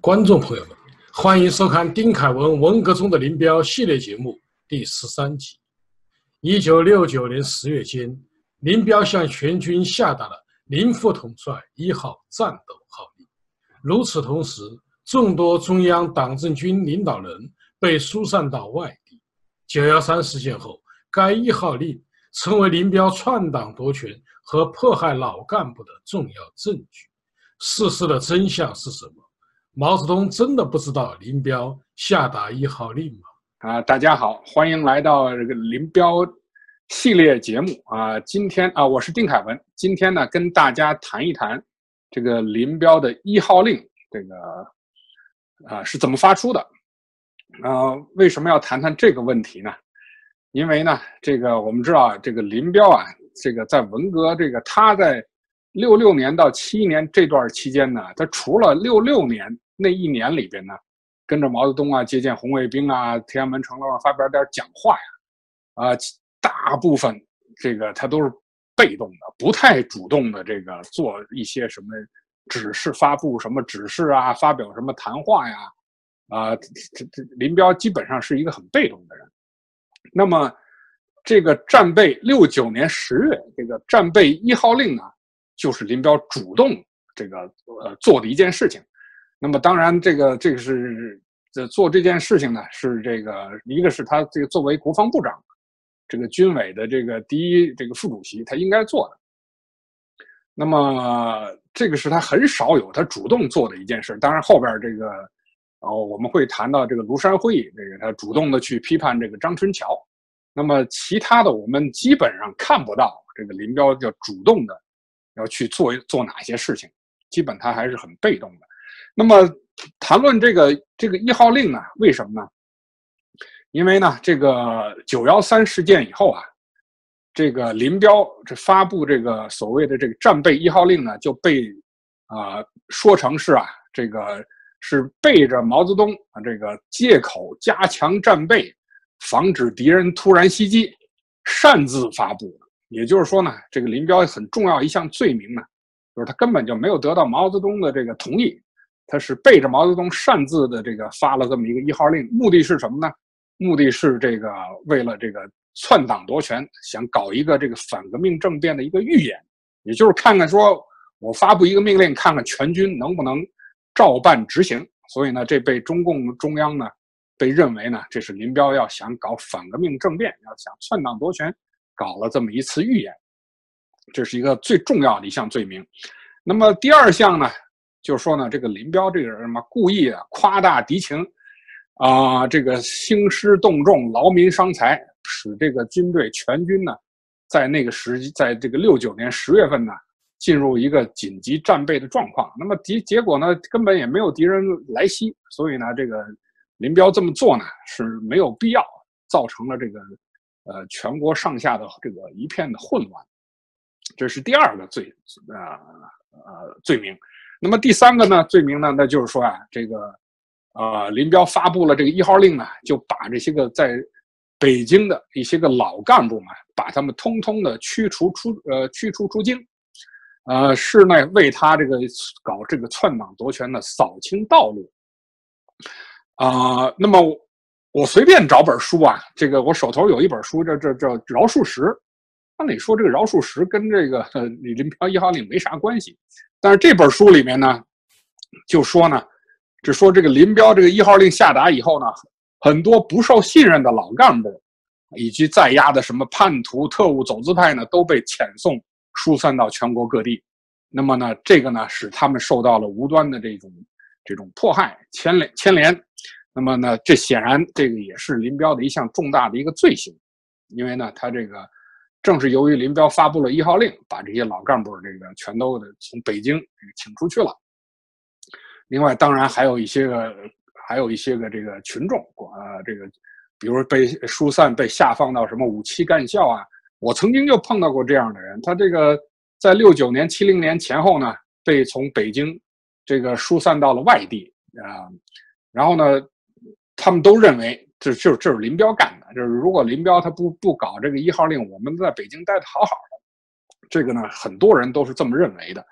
观众朋友们，欢迎收看丁凯文文革中的林彪系列节目第十三集。一九六九年十月间，林彪向全军下达了林副统帅一号战斗号令。与此同时，众多中央党政军领导人被疏散到外地。九幺三事件后，该一号令成为林彪篡党夺权和迫害老干部的重要证据。事实的真相是什么？毛泽东真的不知道林彪下达一号令吗？啊，大家好，欢迎来到这个林彪系列节目啊。今天啊，我是丁凯文，今天呢跟大家谈一谈这个林彪的一号令，这个啊是怎么发出的？啊，为什么要谈谈这个问题呢？因为呢，这个我们知道，这个林彪啊，这个在文革这个他在。六六年到七一年这段期间呢，他除了六六年那一年里边呢，跟着毛泽东啊接见红卫兵啊，天安门城楼上发表点讲话呀，啊，大部分这个他都是被动的，不太主动的这个做一些什么指示、发布什么指示啊，发表什么谈话呀，啊，这这林彪基本上是一个很被动的人。那么这个战备六九年十月这个战备一号令呢？就是林彪主动这个呃做的一件事情，那么当然这个这个是这做这件事情呢是这个一个是他这个作为国防部长，这个军委的这个第一这个副主席他应该做的，那么这个是他很少有他主动做的一件事。当然后边这个哦我们会谈到这个庐山会议，这个他主动的去批判这个张春桥，那么其他的我们基本上看不到这个林彪要主动的。要去做做哪些事情，基本他还是很被动的。那么谈论这个这个一号令呢？为什么呢？因为呢，这个九幺三事件以后啊，这个林彪这发布这个所谓的这个战备一号令呢，就被啊说成是啊这个是背着毛泽东啊这个借口加强战备，防止敌人突然袭击，擅自发布的。也就是说呢，这个林彪很重要一项罪名呢，就是他根本就没有得到毛泽东的这个同意，他是背着毛泽东擅自的这个发了这么一个一号令，目的是什么呢？目的是这个为了这个篡党夺权，想搞一个这个反革命政变的一个预演，也就是看看说我发布一个命令，看看全军能不能照办执行。所以呢，这被中共中央呢被认为呢，这是林彪要想搞反革命政变，要想篡党夺权。搞了这么一次预演，这是一个最重要的一项罪名。那么第二项呢，就说呢，这个林彪这个人嘛，故意啊夸大敌情，啊，这个兴师动众、劳民伤财，使这个军队全军呢，在那个时，在这个六九年十月份呢，进入一个紧急战备的状况。那么敌结果呢，根本也没有敌人来袭，所以呢，这个林彪这么做呢是没有必要，造成了这个。呃，全国上下的这个一片的混乱，这是第二个罪，呃呃罪名。那么第三个呢，罪名呢，那就是说啊，这个呃林彪发布了这个一号令呢，就把这些个在北京的一些个老干部们，把他们通通的驱除出呃驱逐出京，呃是呢为他这个搞这个篡党夺权的扫清道路。啊，那么。我随便找本书啊，这个我手头有一本书，这这这饶漱石。按理说这个饶漱石跟这个 李林彪一号令没啥关系，但是这本书里面呢，就说呢，就说这个林彪这个一号令下达以后呢，很多不受信任的老干部，以及在押的什么叛徒、特务、走资派呢，都被遣送疏散到全国各地。那么呢，这个呢，使他们受到了无端的这种这种迫害、牵连、牵连。那么呢，这显然这个也是林彪的一项重大的一个罪行，因为呢，他这个正是由于林彪发布了一号令，把这些老干部这个全都的从北京请出去了。另外，当然还有一些个，还有一些个这个群众，呃，这个比如被疏散、被下放到什么五七干校啊，我曾经就碰到过这样的人，他这个在六九年、七零年前后呢，被从北京这个疏散到了外地啊，然后呢。他们都认为这就是这是林彪干的，就是如果林彪他不不搞这个一号令，我们在北京待的好好的。这个呢，很多人都是这么认为的。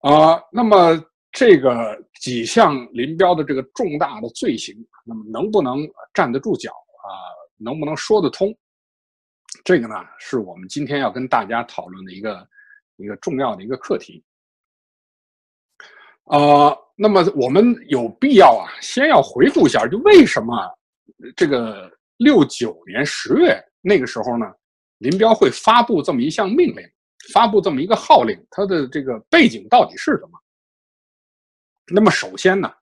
啊，那么这个几项林彪的这个重大的罪行，那么能不能站得住脚啊？能不能说得通？这个呢，是我们今天要跟大家讨论的一个一个重要的一个课题。呃，那么我们有必要啊，先要回顾一下，就为什么这个六九年十月那个时候呢，林彪会发布这么一项命令，发布这么一个号令，它的这个背景到底是什么？那么首先呢，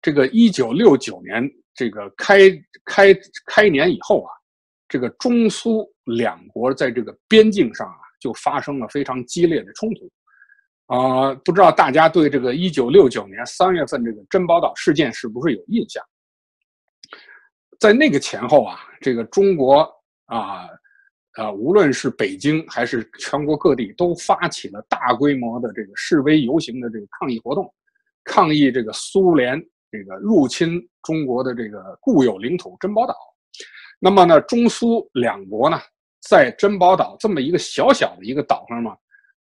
这个一九六九年这个开开开年以后啊，这个中苏两国在这个边境上啊，就发生了非常激烈的冲突。啊，不知道大家对这个一九六九年三月份这个珍宝岛事件是不是有印象？在那个前后啊，这个中国啊，呃，无论是北京还是全国各地，都发起了大规模的这个示威游行的这个抗议活动，抗议这个苏联这个入侵中国的这个固有领土珍宝岛。那么呢，中苏两国呢，在珍宝岛这么一个小小的一个岛上嘛。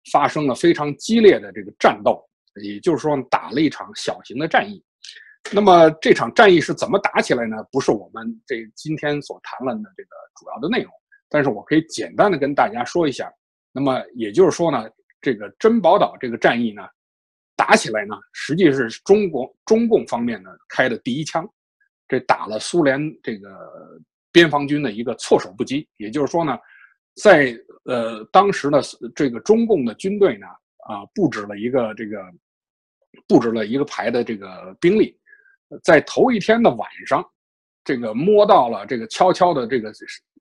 发生了非常激烈的这个战斗，也就是说打了一场小型的战役。那么这场战役是怎么打起来呢？不是我们这今天所谈论的这个主要的内容，但是我可以简单的跟大家说一下。那么也就是说呢，这个珍宝岛这个战役呢，打起来呢，实际是中国中共方面呢开的第一枪，这打了苏联这个边防军的一个措手不及。也就是说呢。在呃，当时呢，这个中共的军队呢，啊，布置了一个这个，布置了一个排的这个兵力，在头一天的晚上，这个摸到了这个悄悄的这个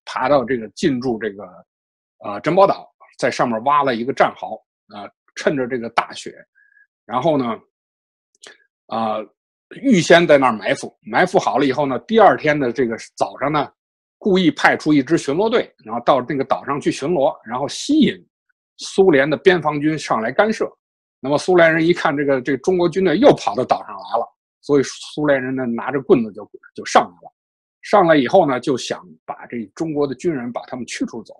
爬到这个进驻这个啊珍宝岛，在上面挖了一个战壕啊，趁着这个大雪，然后呢，啊，预先在那儿埋伏，埋伏好了以后呢，第二天的这个早上呢。故意派出一支巡逻队，然后到那个岛上去巡逻，然后吸引苏联的边防军上来干涉。那么苏联人一看这个这个中国军队又跑到岛上来了，所以苏联人呢拿着棍子就就上来了。上来以后呢，就想把这中国的军人把他们驱逐走。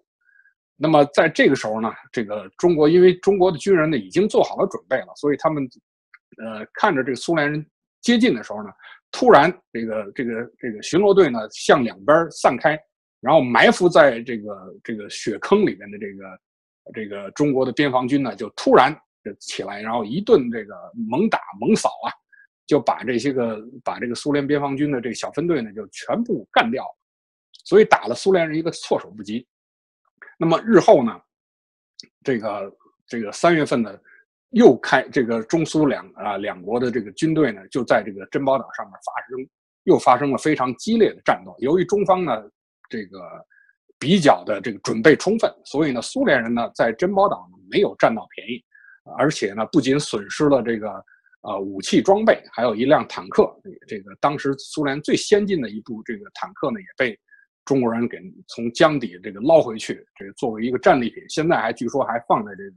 那么在这个时候呢，这个中国因为中国的军人呢已经做好了准备了，所以他们呃看着这个苏联人接近的时候呢。突然，这个这个这个巡逻队呢向两边散开，然后埋伏在这个这个雪坑里面的这个这个中国的边防军呢就突然就起来，然后一顿这个猛打猛扫啊，就把这些个把这个苏联边防军的这个小分队呢就全部干掉了，所以打了苏联人一个措手不及。那么日后呢，这个这个三月份呢。又开这个中苏两啊两国的这个军队呢，就在这个珍宝岛上面发生，又发生了非常激烈的战斗。由于中方呢这个比较的这个准备充分，所以呢苏联人呢在珍宝岛呢没有占到便宜，而且呢不仅损失了这个呃武器装备，还有一辆坦克。这个当时苏联最先进的一部这个坦克呢也被中国人给从江底这个捞回去，这个作为一个战利品，现在还据说还放在这个。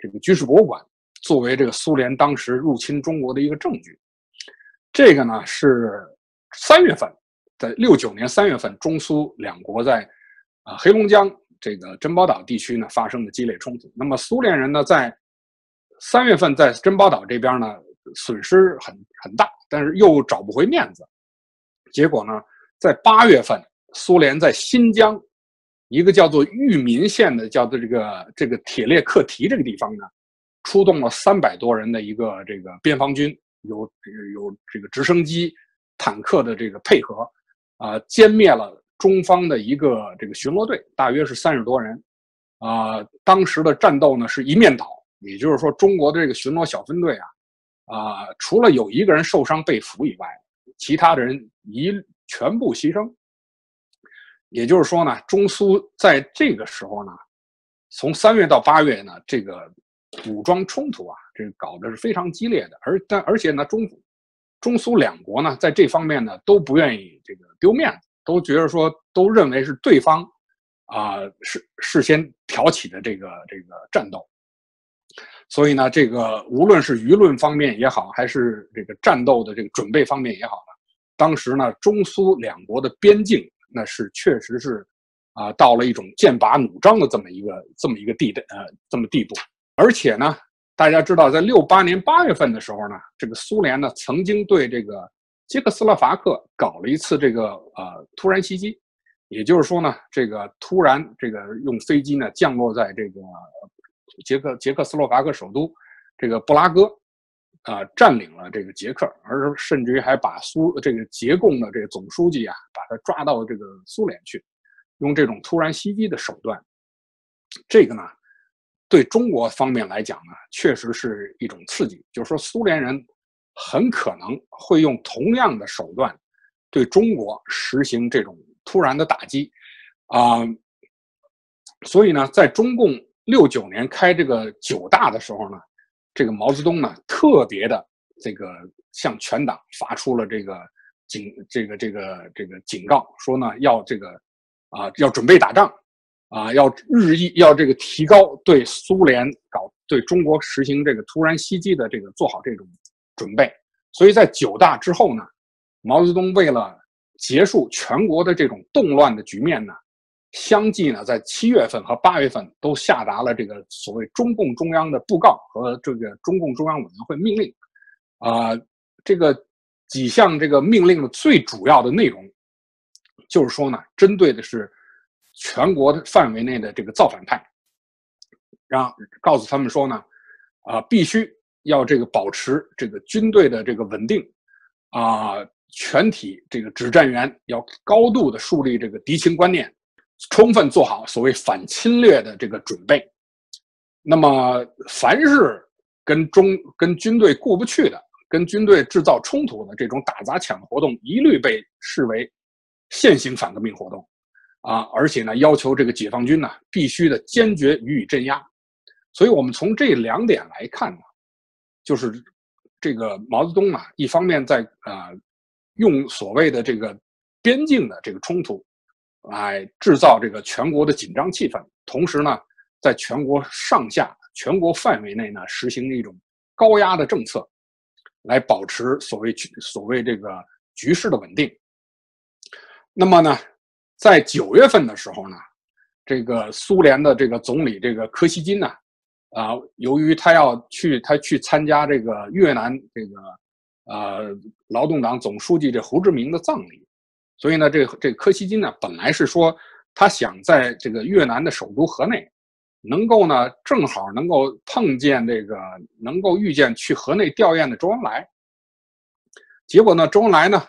这个军事博物馆作为这个苏联当时入侵中国的一个证据，这个呢是三月份，在六九年三月份，中苏两国在啊黑龙江这个珍宝岛地区呢发生的激烈冲突。那么苏联人呢在三月份在珍宝岛这边呢损失很很大，但是又找不回面子，结果呢在八月份，苏联在新疆。一个叫做裕民县的，叫做这个这个铁列克提这个地方呢，出动了三百多人的一个这个边防军，有有这个直升机、坦克的这个配合，啊，歼灭了中方的一个这个巡逻队，大约是三十多人，啊，当时的战斗呢是一面倒，也就是说，中国的这个巡逻小分队啊，啊，除了有一个人受伤被俘以外，其他的人一全部牺牲。也就是说呢，中苏在这个时候呢，从三月到八月呢，这个武装冲突啊，这搞的是非常激烈的。而但而且呢，中中苏两国呢，在这方面呢，都不愿意这个丢面子，都觉得说，都认为是对方啊事事先挑起的这个这个战斗。所以呢，这个无论是舆论方面也好，还是这个战斗的这个准备方面也好呢，当时呢，中苏两国的边境。那是确实是，啊，到了一种剑拔弩张的这么一个这么一个地的呃这么地步，而且呢，大家知道，在六八年八月份的时候呢，这个苏联呢曾经对这个捷克斯洛伐克搞了一次这个呃突然袭击，也就是说呢，这个突然这个用飞机呢降落在这个捷克捷克斯洛伐克首都这个布拉格，啊，占领了这个捷克，而甚至于还把苏这个捷共的这个总书记啊，把他抓到这个苏联去，用这种突然袭击的手段，这个呢。对中国方面来讲呢，确实是一种刺激。就是说，苏联人很可能会用同样的手段对中国实行这种突然的打击，啊，所以呢，在中共六九年开这个九大的时候呢，这个毛泽东呢特别的这个向全党发出了这个警这个这个这个警告，说呢要这个啊要准备打仗。啊，要日益要这个提高对苏联搞对中国实行这个突然袭击的这个做好这种准备，所以在九大之后呢，毛泽东为了结束全国的这种动乱的局面呢，相继呢在七月份和八月份都下达了这个所谓中共中央的布告和这个中共中央委员会命令，啊，这个几项这个命令的最主要的内容，就是说呢，针对的是。全国范围内的这个造反派，让告诉他们说呢，啊，必须要这个保持这个军队的这个稳定，啊，全体这个指战员要高度的树立这个敌情观念，充分做好所谓反侵略的这个准备。那么，凡是跟中跟军队过不去的，跟军队制造冲突的这种打砸抢的活动，一律被视为现行反革命活动。啊，而且呢，要求这个解放军呢必须的坚决予以镇压。所以，我们从这两点来看呢，就是这个毛泽东啊，一方面在啊用所谓的这个边境的这个冲突来制造这个全国的紧张气氛，同时呢，在全国上下、全国范围内呢，实行一种高压的政策，来保持所谓所谓这个局势的稳定。那么呢？在九月份的时候呢，这个苏联的这个总理这个柯西金呢，啊，由于他要去他去参加这个越南这个呃劳动党总书记这胡志明的葬礼，所以呢，这这柯西金呢，本来是说他想在这个越南的首都河内，能够呢正好能够碰见这个能够遇见去河内吊唁的周恩来，结果呢，周恩来呢，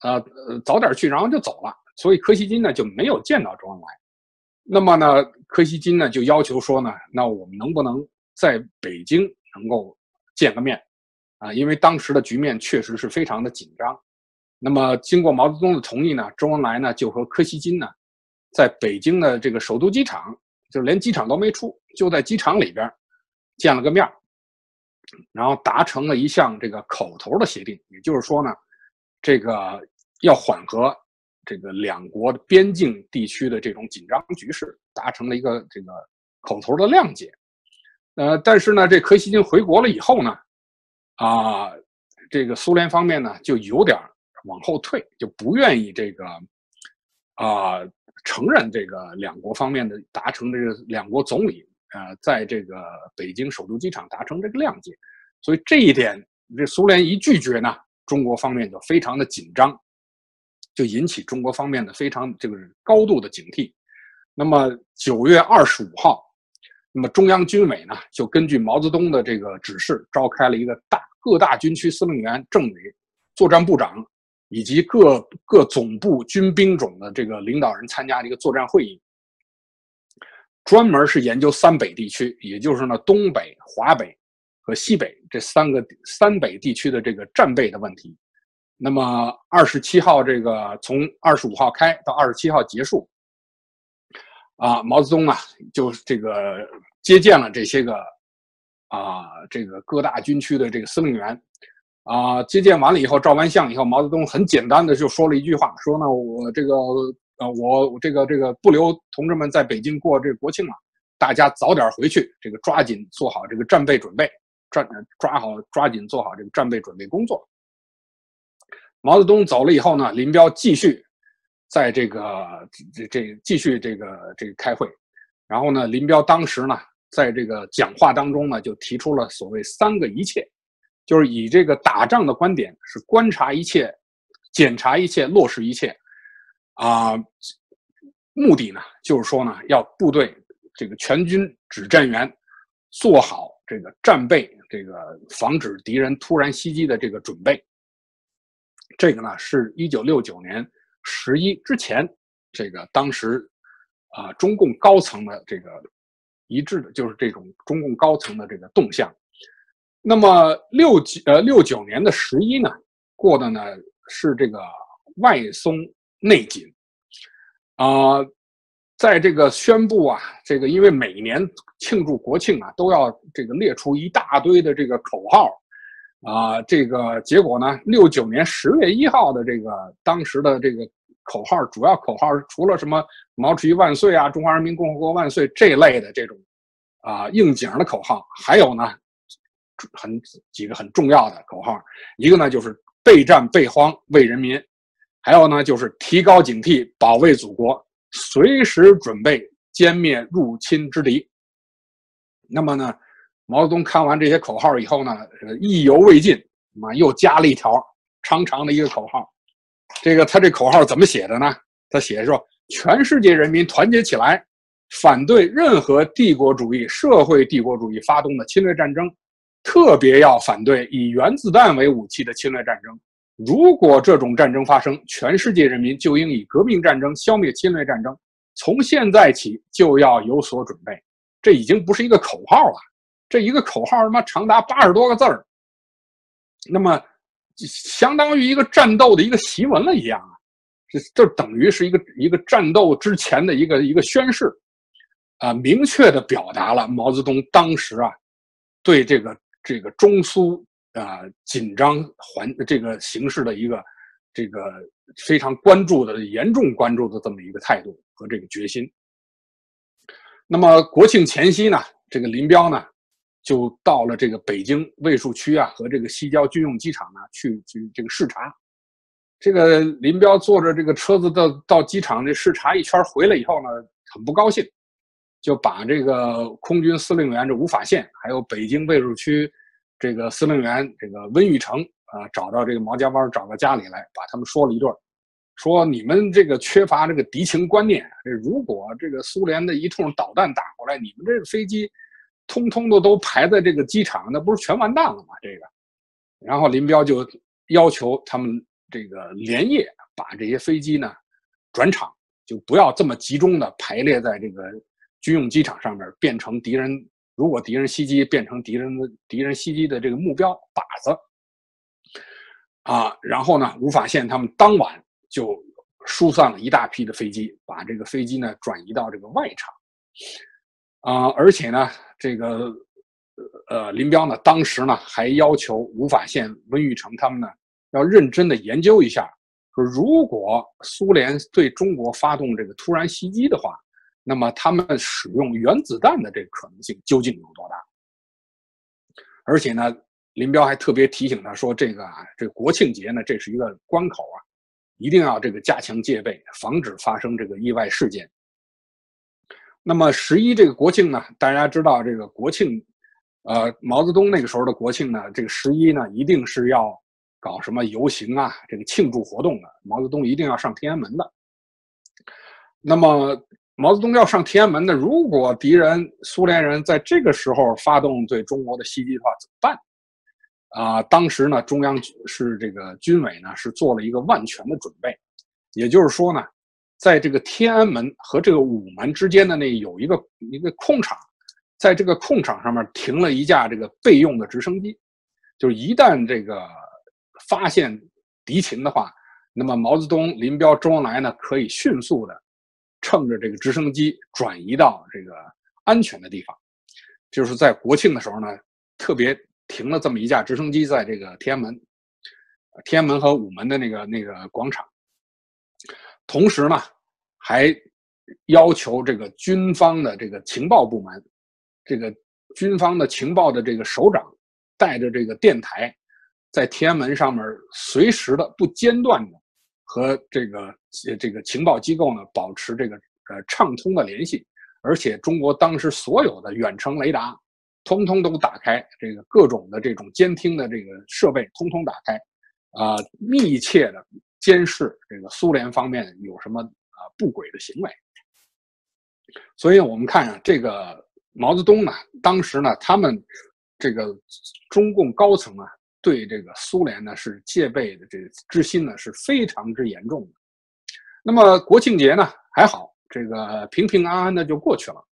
呃呃早点去，然后就走了。所以柯西金呢就没有见到周恩来，那么呢，柯西金呢就要求说呢，那我们能不能在北京能够见个面啊？因为当时的局面确实是非常的紧张。那么经过毛泽东的同意呢，周恩来呢就和柯西金呢，在北京的这个首都机场，就连机场都没出，就在机场里边见了个面然后达成了一项这个口头的协定，也就是说呢，这个要缓和。这个两国边境地区的这种紧张局势达成了一个这个口头的谅解，呃，但是呢，这柯西金回国了以后呢，啊，这个苏联方面呢就有点往后退，就不愿意这个啊承认这个两国方面的达成这个两国总理啊在这个北京首都机场达成这个谅解，所以这一点这苏联一拒绝呢，中国方面就非常的紧张。就引起中国方面的非常这个高度的警惕。那么九月二十五号，那么中央军委呢就根据毛泽东的这个指示，召开了一个大各大军区司令员、政委、作战部长以及各各总部军兵种的这个领导人参加的一个作战会议，专门是研究三北地区，也就是呢东北、华北和西北这三个三北地区的这个战备的问题。那么二十七号这个从二十五号开到二十七号结束，啊，毛泽东啊就这个接见了这些个啊这个各大军区的这个司令员，啊，接见完了以后照完相以后，毛泽东很简单的就说了一句话，说呢我这个呃我这个这个不留同志们在北京过这国庆了，大家早点回去，这个抓紧做好这个战备准备，抓抓好抓紧做好这个战备准备工作。毛泽东走了以后呢，林彪继续在这个这这继续这个这个开会，然后呢，林彪当时呢在这个讲话当中呢，就提出了所谓三个一切，就是以这个打仗的观点是观察一切、检查一切、落实一切，啊，目的呢就是说呢，要部队这个全军指战员做好这个战备，这个防止敌人突然袭击的这个准备。这个呢是一九六九年十一之前，这个当时啊中共高层的这个一致的，就是这种中共高层的这个动向。那么六九呃六九年的十一呢，过的呢是这个外松内紧啊，在这个宣布啊，这个因为每年庆祝国庆啊，都要这个列出一大堆的这个口号。啊，这个结果呢？六九年十月一号的这个当时的这个口号，主要口号除了什么“毛主席万岁”啊、“中华人民共和国万岁”这类的这种啊应景的口号，还有呢，很几个很重要的口号，一个呢就是备战备荒为人民，还有呢就是提高警惕保卫祖国，随时准备歼灭入侵之敌。那么呢？毛泽东看完这些口号以后呢，意犹未尽，妈又加了一条长长的一个口号。这个他这口号怎么写的呢？他写说：“全世界人民团结起来，反对任何帝国主义、社会帝国主义发动的侵略战争，特别要反对以原子弹为武器的侵略战争。如果这种战争发生，全世界人民就应以革命战争消灭侵略战争。从现在起就要有所准备。”这已经不是一个口号了。这一个口号他妈长达八十多个字儿，那么相当于一个战斗的一个檄文了一样啊，这这等于是一个一个战斗之前的一个一个宣誓，啊，明确的表达了毛泽东当时啊对这个这个中苏啊紧张环这个形势的一个这个非常关注的严重关注的这么一个态度和这个决心。那么国庆前夕呢，这个林彪呢。就到了这个北京卫戍区啊和这个西郊军用机场呢去去这个视察，这个林彪坐着这个车子到到机场这视察一圈回来以后呢很不高兴，就把这个空军司令员这吴法宪还有北京卫戍区这个司令员这个温玉成啊找到这个毛家湾找到家里来把他们说了一顿，说你们这个缺乏这个敌情观念，这如果这个苏联的一通导弹打过来，你们这个飞机。通通的都排在这个机场，那不是全完蛋了吗？这个，然后林彪就要求他们这个连夜把这些飞机呢转场，就不要这么集中的排列在这个军用机场上面，变成敌人如果敌人袭击，变成敌人的敌人袭击的这个目标靶子啊。然后呢，吴法宪他们当晚就疏散了一大批的飞机，把这个飞机呢转移到这个外场啊，而且呢。这个呃，林彪呢，当时呢还要求吴法宪、温玉成他们呢，要认真的研究一下，说如果苏联对中国发动这个突然袭击的话，那么他们使用原子弹的这个可能性究竟有多大？而且呢，林彪还特别提醒他说，这个啊，这国庆节呢，这是一个关口啊，一定要这个加强戒备，防止发生这个意外事件。那么十一这个国庆呢，大家知道这个国庆，呃，毛泽东那个时候的国庆呢，这个十一呢，一定是要搞什么游行啊，这个庆祝活动的。毛泽东一定要上天安门的。那么毛泽东要上天安门的，如果敌人苏联人在这个时候发动对中国的袭击的话，怎么办？啊，当时呢，中央是这个军委呢，是做了一个万全的准备，也就是说呢。在这个天安门和这个午门之间的那有一个一个空场，在这个空场上面停了一架这个备用的直升机，就是一旦这个发现敌情的话，那么毛泽东、林彪、周恩来呢可以迅速的乘着这个直升机转移到这个安全的地方。就是在国庆的时候呢，特别停了这么一架直升机在这个天安门、天安门和午门的那个那个广场。同时呢，还要求这个军方的这个情报部门，这个军方的情报的这个首长，带着这个电台，在天安门上面随时的不间断的和这个这个情报机构呢保持这个呃畅通的联系，而且中国当时所有的远程雷达，通通都打开，这个各种的这种监听的这个设备通通打开，啊，密切的监视这个苏联方面有什么啊不轨的行为。所以我们看啊，这个毛泽东呢，当时呢，他们这个中共高层啊，对这个苏联呢是戒备的这之心呢是非常之严重的。那么国庆节呢还好，这个平平安安的就过去了。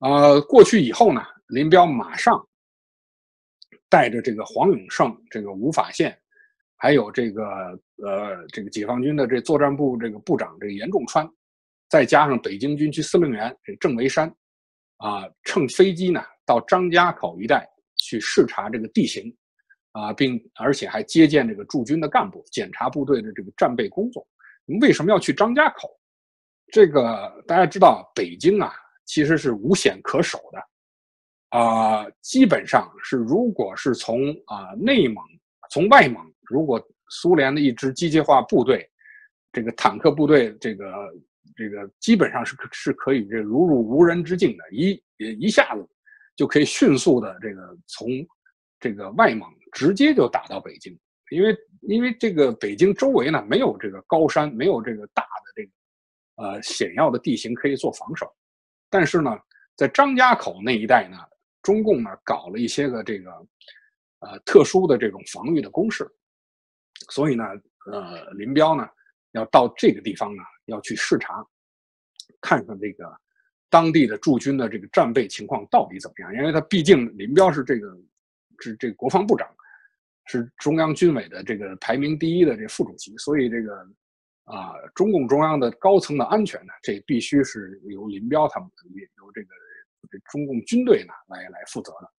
呃，过去以后呢，林彪马上带着这个黄永胜、这个吴法宪，还有这个呃这个解放军的这作战部这个部长这个严仲川。再加上北京军区司令员这郑维山，啊，乘飞机呢到张家口一带去视察这个地形，啊，并而且还接见这个驻军的干部，检查部队的这个战备工作。为什么要去张家口？这个大家知道，北京啊其实是无险可守的，啊，基本上是如果是从啊内蒙、从外蒙，如果苏联的一支机械化部队，这个坦克部队，这个。这个基本上是是可以这如入无人之境的，一一下子就可以迅速的这个从这个外蒙直接就打到北京，因为因为这个北京周围呢没有这个高山，没有这个大的这个呃险要的地形可以做防守，但是呢，在张家口那一带呢，中共呢搞了一些个这个呃特殊的这种防御的工事，所以呢，呃，林彪呢要到这个地方呢。要去视察，看看这个当地的驻军的这个战备情况到底怎么样？因为他毕竟林彪是这个是这个国防部长，是中央军委的这个排名第一的这副主席，所以这个啊，中共中央的高层的安全呢，这必须是由林彪他们由这个这中共军队呢来来负责的。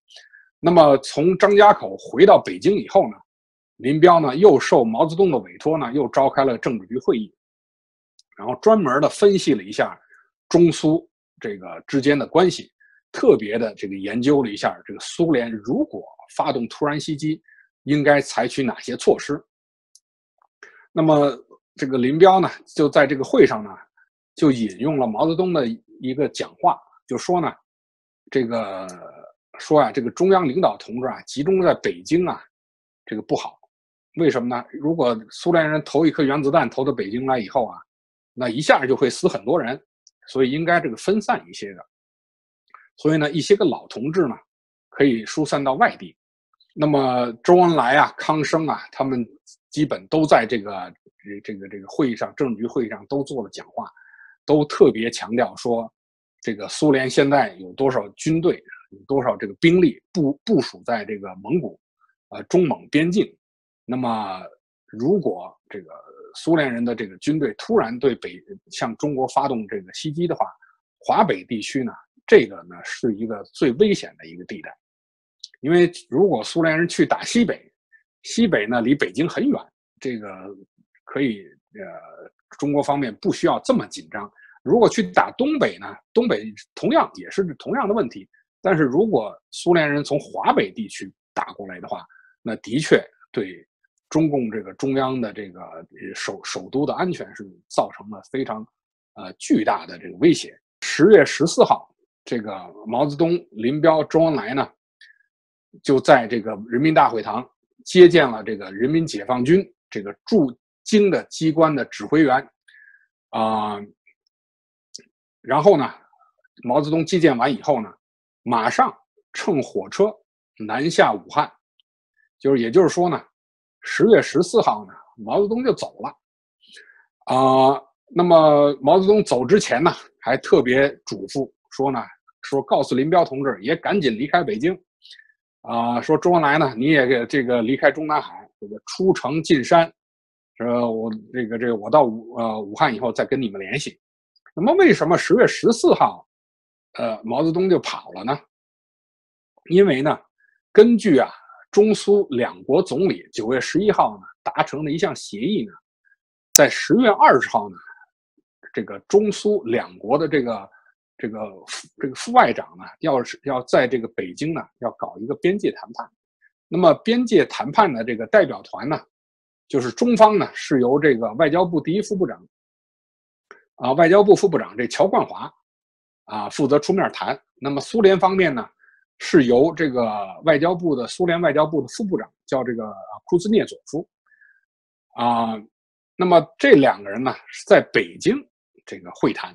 那么从张家口回到北京以后呢，林彪呢又受毛泽东的委托呢，又召开了政治局会议。然后专门的分析了一下中苏这个之间的关系，特别的这个研究了一下这个苏联如果发动突然袭击，应该采取哪些措施。那么这个林彪呢，就在这个会上呢，就引用了毛泽东的一个讲话，就说呢，这个说啊，这个中央领导同志啊，集中在北京啊，这个不好，为什么呢？如果苏联人投一颗原子弹投到北京来以后啊。那一下就会死很多人，所以应该这个分散一些的。所以呢，一些个老同志呢，可以疏散到外地。那么周恩来啊、康生啊，他们基本都在这个这个这个会议上，政治局会议上都做了讲话，都特别强调说，这个苏联现在有多少军队，有多少这个兵力部部署在这个蒙古，呃，中蒙边境。那么如果这个。苏联人的这个军队突然对北向中国发动这个袭击的话，华北地区呢，这个呢是一个最危险的一个地带，因为如果苏联人去打西北，西北呢离北京很远，这个可以呃中国方面不需要这么紧张。如果去打东北呢，东北同样也是同样的问题，但是如果苏联人从华北地区打过来的话，那的确对。中共这个中央的这个首首都的安全是造成了非常，呃巨大的这个威胁。十月十四号，这个毛泽东、林彪、周恩来呢，就在这个人民大会堂接见了这个人民解放军这个驻京的机关的指挥员，啊，然后呢，毛泽东接见完以后呢，马上乘火车南下武汉，就是也就是说呢。十月十四号呢，毛泽东就走了，啊，那么毛泽东走之前呢，还特别嘱咐说呢，说告诉林彪同志也赶紧离开北京，啊，说周恩来呢，你也给这个离开中南海，这个出城进山，说我这个这个我到武呃武汉以后再跟你们联系。那么为什么十月十四号，呃，毛泽东就跑了呢？因为呢，根据啊。中苏两国总理九月十一号呢达成的一项协议呢，在十月二十号呢，这个中苏两国的这个这个这个副外长呢，要是要在这个北京呢要搞一个边界谈判，那么边界谈判的这个代表团呢，就是中方呢是由这个外交部第一副部长啊，外交部副部长这乔冠华啊负责出面谈。那么苏联方面呢，是由这个外交部的苏联外交部的副部长叫这个库兹涅佐夫啊。那么这两个人呢是在北京这个会谈。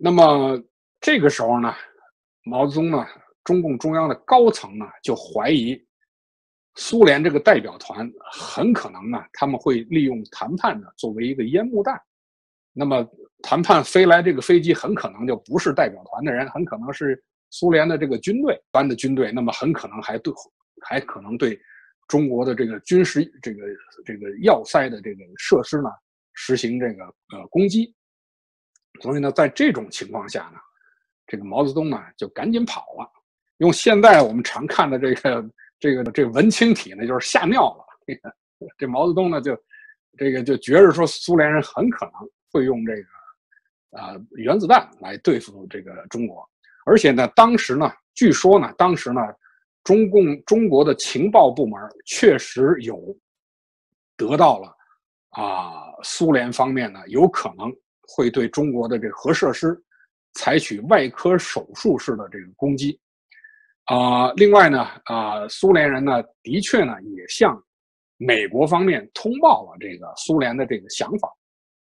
那么这个时候呢，毛泽东呢，中共中央的高层呢就怀疑。苏联这个代表团很可能呢，他们会利用谈判呢作为一个烟幕弹。那么谈判飞来这个飞机很可能就不是代表团的人，很可能是苏联的这个军队班的军队。那么很可能还对还可能对中国的这个军事这个这个要塞的这个设施呢实行这个呃攻击。所以呢，在这种情况下呢，这个毛泽东呢就赶紧跑了。用现在我们常看的这个。这个这文青体呢，就是吓尿了。这毛泽东呢，就这个就觉着说，苏联人很可能会用这个啊原子弹来对付这个中国。而且呢，当时呢，据说呢，当时呢，中共中国的情报部门确实有得到了啊，苏联方面呢，有可能会对中国的这核设施采取外科手术式的这个攻击。啊，另外呢，啊，苏联人呢，的确呢，也向美国方面通报了这个苏联的这个想法，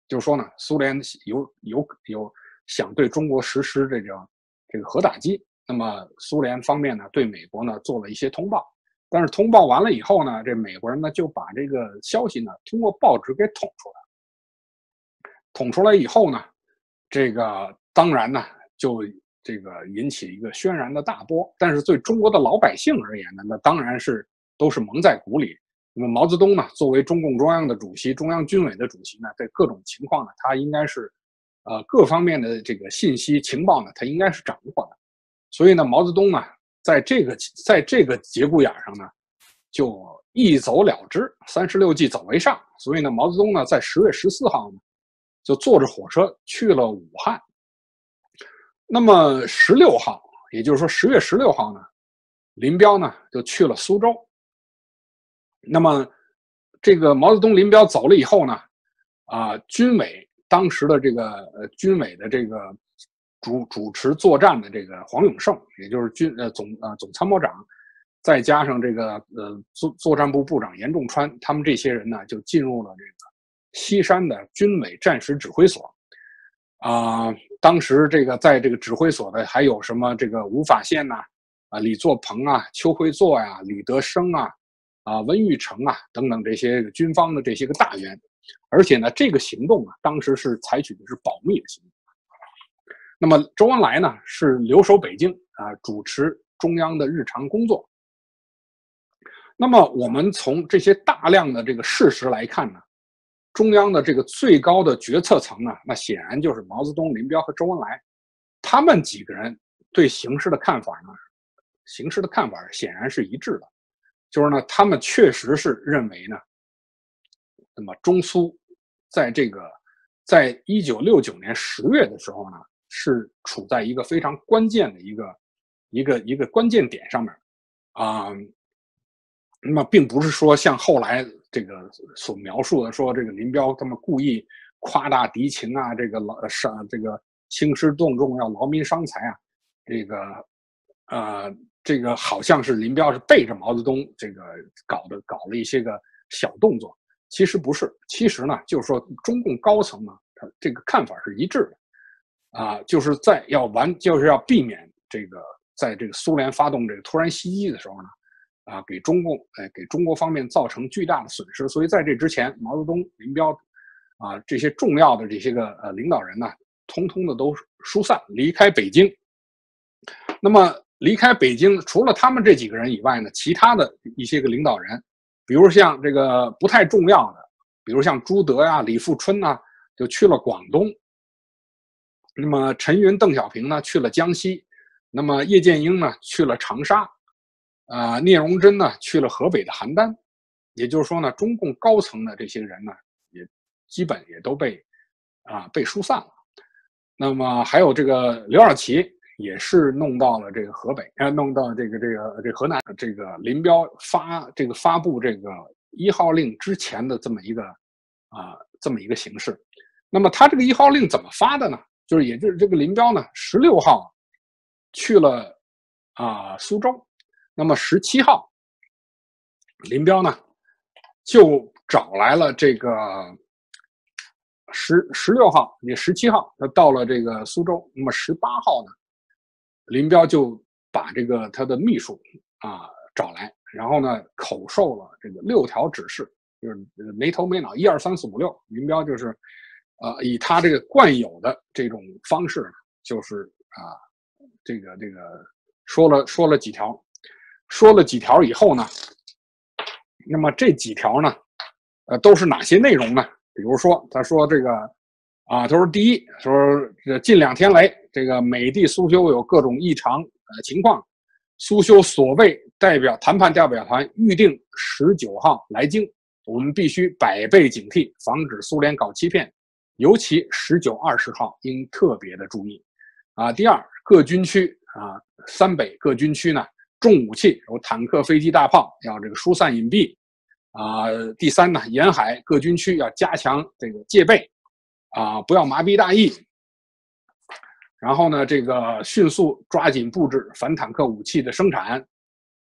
就是说呢，苏联有有有想对中国实施这个这个核打击。那么苏联方面呢，对美国呢做了一些通报，但是通报完了以后呢，这美国人呢就把这个消息呢通过报纸给捅出来，捅出来以后呢，这个当然呢就。这个引起一个轩然的大波，但是对中国的老百姓而言呢，那当然是都是蒙在鼓里。那么毛泽东呢，作为中共中央的主席、中央军委的主席呢，在各种情况呢，他应该是，呃，各方面的这个信息情报呢，他应该是掌握的。所以呢，毛泽东呢，在这个在这个节骨眼上呢，就一走了之，三十六计走为上。所以呢，毛泽东呢，在十月十四号呢，就坐着火车去了武汉。那么十六号，也就是说十月十六号呢，林彪呢就去了苏州。那么这个毛泽东、林彪走了以后呢，啊，军委当时的这个呃军委的这个主主持作战的这个黄永胜，也就是军呃总呃总参谋长，再加上这个呃作作战部部长严仲川，他们这些人呢就进入了这个西山的军委战时指挥所。啊，当时这个在这个指挥所的还有什么这个吴法宪呐，啊李作鹏啊、邱会作呀、李德生啊、啊温玉成啊等等这些军方的这些个大员，而且呢，这个行动啊，当时是采取的是保密的行动。那么周恩来呢是留守北京啊，主持中央的日常工作。那么我们从这些大量的这个事实来看呢？中央的这个最高的决策层呢，那显然就是毛泽东、林彪和周恩来，他们几个人对形势的看法呢，形势的看法显然是一致的，就是呢，他们确实是认为呢，那么中苏在这个在一九六九年十月的时候呢，是处在一个非常关键的一个一个一个关键点上面，啊，那么并不是说像后来。这个所描述的说，这个林彪他们故意夸大敌情啊，这个劳伤这个兴师动众要劳民伤财啊，这个呃，这个好像是林彪是背着毛泽东这个搞的，搞了一些个小动作。其实不是，其实呢，就是说中共高层呢，他这个看法是一致的，啊，就是在要完，就是要避免这个在这个苏联发动这个突然袭击的时候呢。啊，给中共哎，给中国方面造成巨大的损失。所以在这之前，毛泽东、林彪啊这些重要的这些个呃领导人呢，通通的都疏散离开北京。那么离开北京，除了他们这几个人以外呢，其他的一些个领导人，比如像这个不太重要的，比如像朱德呀、李富春呐，就去了广东。那么陈云、邓小平呢，去了江西。那么叶剑英呢，去了长沙。啊，聂荣臻呢去了河北的邯郸，也就是说呢，中共高层的这些人呢，也基本也都被啊被疏散了。那么还有这个刘少奇也是弄到了这个河北，啊，弄到这个这个这河南。这个林彪发这个发布这个一号令之前的这么一个啊这么一个形式。那么他这个一号令怎么发的呢？就是也就是这个林彪呢，十六号去了啊苏州，那么十七号，林彪呢就找来了这个十十六号，也十七号，他到了这个苏州，那么十八号呢，林彪就把这个他的秘书啊找来，然后呢口授了这个六条指示。就是没头没脑，一二三四五六，林彪就是，呃，以他这个惯有的这种方式，就是啊，这个这个说了说了几条，说了几条以后呢，那么这几条呢，呃，都是哪些内容呢？比如说，他说这个啊，他说第一，说这近两天来，这个美帝苏修有各种异常呃情况，苏修所谓代表谈判代表团预定十九号来京。我们必须百倍警惕，防止苏联搞欺骗，尤其十九、二十号应特别的注意。啊，第二，各军区啊，三北各军区呢，重武器有坦克、飞机、大炮，要这个疏散隐蔽。啊，第三呢，沿海各军区要加强这个戒备，啊，不要麻痹大意。然后呢，这个迅速抓紧布置反坦克武器的生产。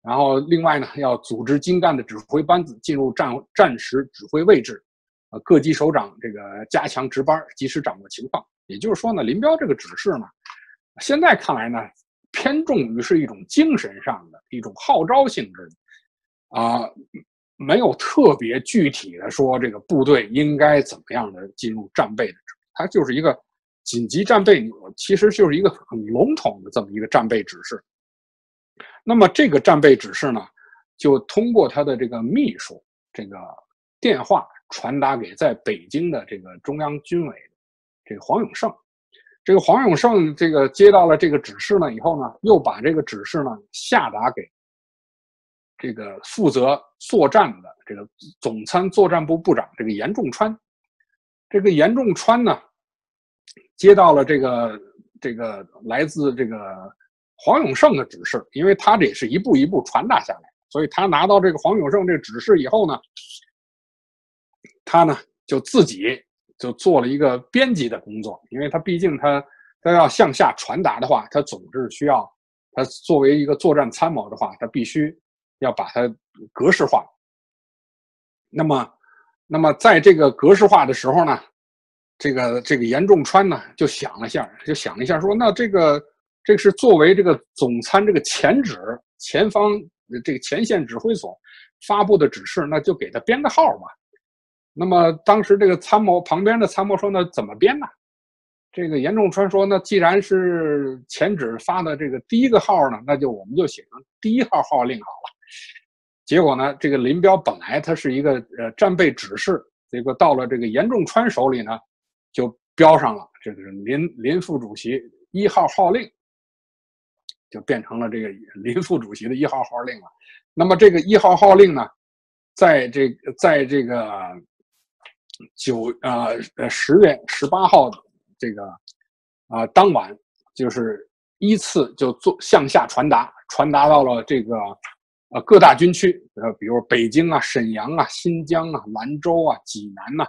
然后，另外呢，要组织精干的指挥班子进入战战时指挥位置，呃，各级首长这个加强值班，及时掌握情况。也就是说呢，林彪这个指示呢，现在看来呢，偏重于是一种精神上的一种号召性质的，啊，没有特别具体的说这个部队应该怎么样的进入战备的，它就是一个紧急战备，其实就是一个很笼统的这么一个战备指示。那么这个战备指示呢，就通过他的这个秘书这个电话传达给在北京的这个中央军委这个黄永胜。这个黄永胜这个接到了这个指示呢以后呢，又把这个指示呢下达给这个负责作战的这个总参作战部部长这个严仲川。这个严仲川呢，接到了这个这个来自这个。黄永胜的指示，因为他这也是一步一步传达下来，所以他拿到这个黄永胜这个指示以后呢，他呢就自己就做了一个编辑的工作，因为他毕竟他他要向下传达的话，他总是需要他作为一个作战参谋的话，他必须要把它格式化。那么，那么在这个格式化的时候呢，这个这个严仲川呢就想了一下，就想了一下，说那这个。这个是作为这个总参这个前指前方这个前线指挥所发布的指示，那就给他编个号吧。那么当时这个参谋旁边的参谋说：“那怎么编呢？”这个严仲川说：“那既然是前指发的这个第一个号呢，那就我们就写成第一号号令好了。”结果呢，这个林彪本来他是一个呃战备指示，结果到了这个严仲川手里呢，就标上了这个林林副主席一号号令。就变成了这个林副主席的一号号令了。那么这个一号号令呢，在这个在这个九呃呃十月十八号的这个啊当晚，就是依次就做向下传达，传达到了这个呃各大军区，呃比如北京啊、沈阳啊、新疆啊、兰州啊、济南呐、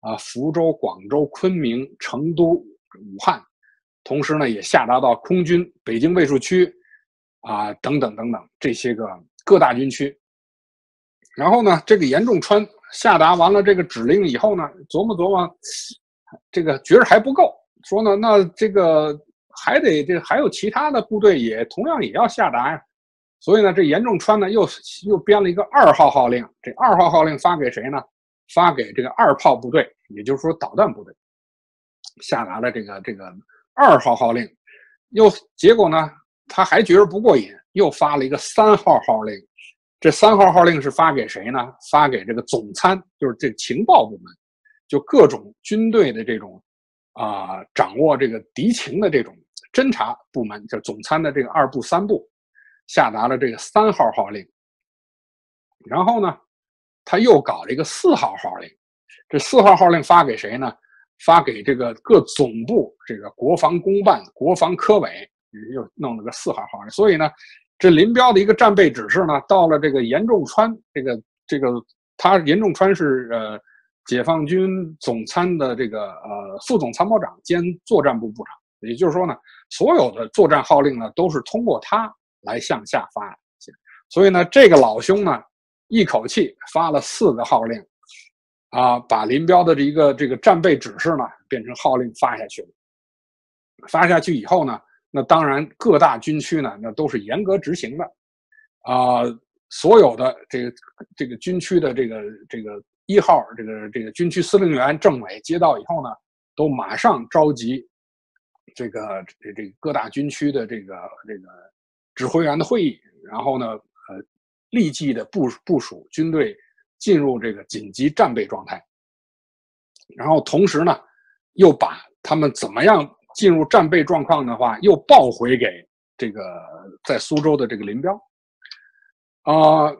啊福州、广州、昆明、成都、武汉。同时呢，也下达到空军北京卫戍区，啊，等等等等这些个各大军区。然后呢，这个严仲川下达完了这个指令以后呢，琢磨琢磨，这个觉着还不够，说呢，那这个还得这还有其他的部队也同样也要下达呀。所以呢，这严仲川呢又又编了一个二号号令。这二号号令发给谁呢？发给这个二炮部队，也就是说导弹部队，下达了这个这个。二号号令，又结果呢？他还觉着不过瘾，又发了一个三号号令。这三号号令是发给谁呢？发给这个总参，就是这情报部门，就各种军队的这种啊，掌握这个敌情的这种侦察部门，就总参的这个二部、三部，下达了这个三号号令。然后呢，他又搞了一个四号号令。这四号号令发给谁呢？发给这个各总部，这个国防公办、国防科委又弄了个四号号令，所以呢，这林彪的一个战备指示呢，到了这个严仲川，这个这个他严仲川是呃解放军总参的这个呃副总参谋长兼作战部部长。也就是说呢，所有的作战号令呢，都是通过他来向下发。所以呢，这个老兄呢，一口气发了四个号令，啊，把林彪的这一个这个战备指示呢，变成号令发下去了。发下去以后呢，那当然各大军区呢，那都是严格执行的，啊，所有的这个这个军区的这个这个一号这个这个军区司令员、政委接到以后呢，都马上召集这个这这各大军区的这个这个指挥员的会议，然后呢。呃，立即的部部署军队进入这个紧急战备状态，然后同时呢，又把他们怎么样进入战备状况的话，又报回给这个在苏州的这个林彪。啊，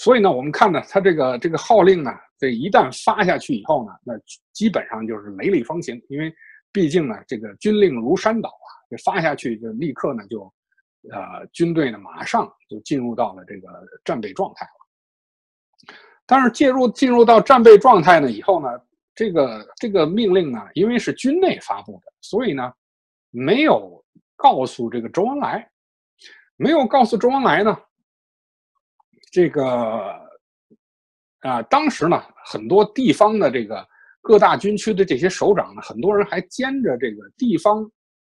所以呢，我们看呢，他这个这个号令呢，这一旦发下去以后呢，那基本上就是雷厉风行，因为毕竟呢，这个军令如山倒啊，这发下去就立刻呢就。呃，军队呢，马上就进入到了这个战备状态了。但是介入进入到战备状态呢以后呢，这个这个命令呢，因为是军内发布的，所以呢，没有告诉这个周恩来，没有告诉周恩来呢，这个啊，当时呢，很多地方的这个各大军区的这些首长呢，很多人还兼着这个地方。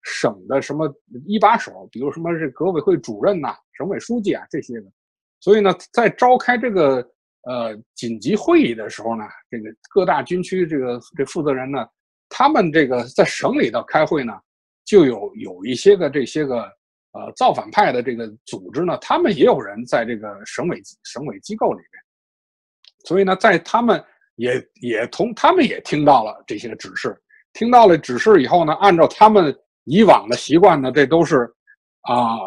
省的什么一把手，比如什么是革委会主任呐、省委书记啊这些的，所以呢，在召开这个呃紧急会议的时候呢，这个各大军区这个这负责人呢，他们这个在省里头开会呢，就有有一些个这些个呃造反派的这个组织呢，他们也有人在这个省委省委机构里边，所以呢，在他们也也同他们也听到了这些指示，听到了指示以后呢，按照他们。以往的习惯呢，这都是啊，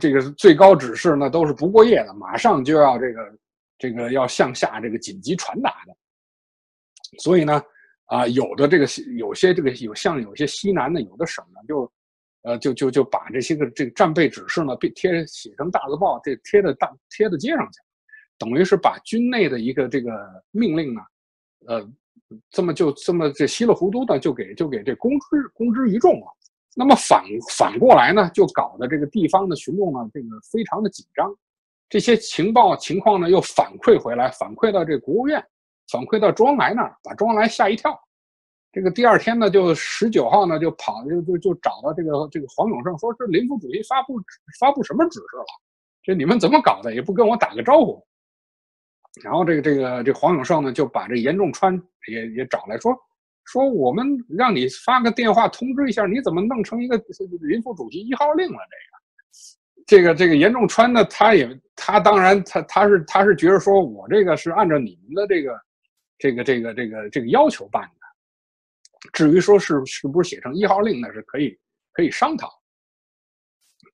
这个最高指示呢都是不过夜的，马上就要这个这个要向下这个紧急传达的。所以呢，啊，有的这个有些这个有像有些西南的有的省呢，就呃就就就把这些个这个战备指示呢被贴写成大字报，这贴在大贴在街上去，等于是把军内的一个这个命令呢，呃，这么就这么这稀里糊涂的就给就给这公之公之于众了。那么反反过来呢，就搞得这个地方的群众呢，这个非常的紧张。这些情报情况呢，又反馈回来，反馈到这国务院，反馈到周恩来那儿，把周恩来吓一跳。这个第二天呢，就十九号呢，就跑就就就找到这个这个黄永胜，说是林副主席发布发布什么指示了？这你们怎么搞的？也不跟我打个招呼。然后这个这个这黄永胜呢，就把这严仲川也也找来说。说我们让你发个电话通知一下，你怎么弄成一个林副主席一号令了？这个，这个，这个严仲川呢，他也他当然他他是他是觉得说我这个是按照你们的这个这个这个这个这个要求办的。至于说是是不是写成一号令呢，是可以可以商讨。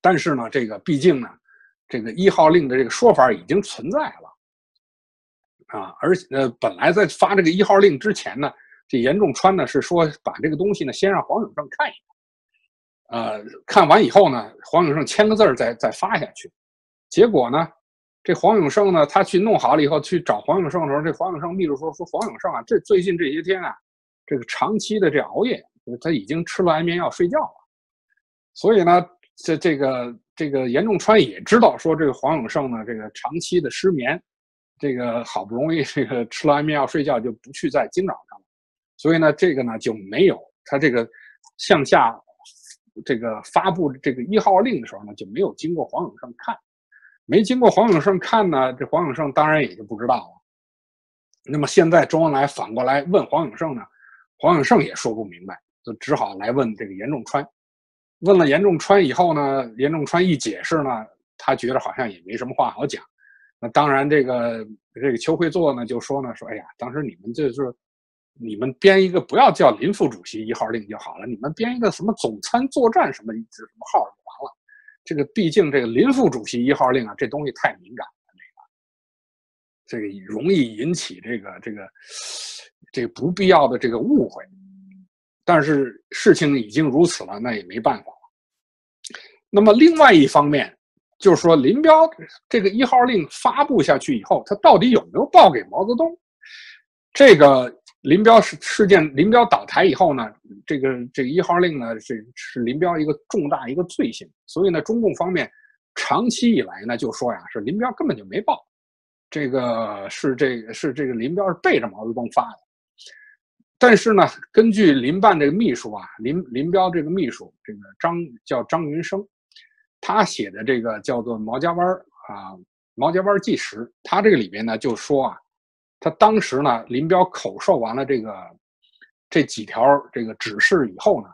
但是呢，这个毕竟呢，这个一号令的这个说法已经存在了啊，而且呃，本来在发这个一号令之前呢。这严仲川呢是说把这个东西呢先让黄永胜看一看，呃，看完以后呢，黄永胜签个字再再发下去。结果呢，这黄永胜呢他去弄好了以后去找黄永胜的时候，这黄永胜秘书说说黄永胜啊，这最近这些天啊，这个长期的这熬夜，他已经吃了安眠药睡觉了。所以呢，这这个这个严仲川也知道说这个黄永胜呢这个长期的失眠，这个好不容易这个吃了安眠药睡觉就不去再惊扰他了。所以呢，这个呢就没有他这个向下这个发布这个一号令的时候呢，就没有经过黄永胜看，没经过黄永胜看呢，这黄永胜当然也就不知道了。那么现在周恩来反过来问黄永胜呢，黄永胜也说不明白，就只好来问这个严仲川。问了严仲川以后呢，严仲川一解释呢，他觉得好像也没什么话好讲。那当然，这个这个邱会作呢就说呢，说哎呀，当时你们就是。你们编一个不要叫林副主席一号令就好了，你们编一个什么总参作战什么什么号就完了。这个毕竟这个林副主席一号令啊，这东西太敏感了，这个这个容易引起这个这个这个不必要的这个误会。但是事情已经如此了，那也没办法了。那么另外一方面，就是说林彪这个一号令发布下去以后，他到底有没有报给毛泽东？这个林彪事事件，林彪倒台以后呢，这个这个一号令呢是是林彪一个重大一个罪行，所以呢，中共方面长期以来呢就说呀，是林彪根本就没报，这个是这个是这个林彪是背着毛泽东发的。但是呢，根据林办这个秘书啊，林林彪这个秘书，这个张叫张云生，他写的这个叫做《毛家湾啊，《毛家湾纪实》，他这个里边呢就说啊，他当时呢，林彪口授完了这个这几条这个指示以后呢，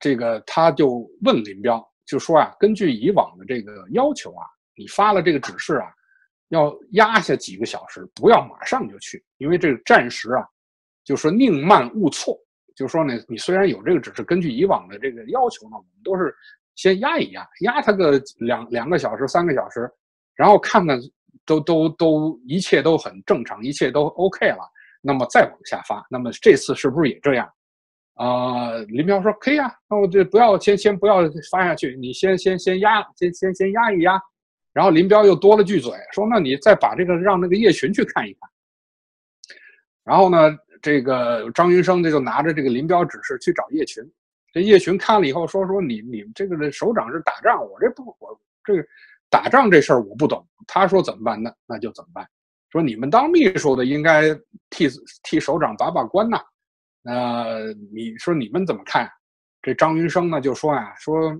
这个他就问林彪，就说啊，根据以往的这个要求啊，你发了这个指示啊，要压下几个小时，不要马上就去，因为这个战时啊。就说宁慢勿错，就说呢，你虽然有这个指示，根据以往的这个要求呢，我们都是先压一压，压他个两两个小时、三个小时，然后看看都都都一切都很正常，一切都 OK 了，那么再往下发。那么这次是不是也这样？啊，林彪说可以啊，那我这不要先先不要发下去，你先先先压，先先先压一压。然后林彪又多了句嘴，说那你再把这个让那个叶群去看一看。然后呢？这个张云生这就拿着这个林彪指示去找叶群，这叶群看了以后说说你你这个首长是打仗，我这不我这个打仗这事儿我不懂。他说怎么办呢？那就怎么办？说你们当秘书的应该替替首长把把关呐。呃，你说你们怎么看？这张云生呢就说啊说，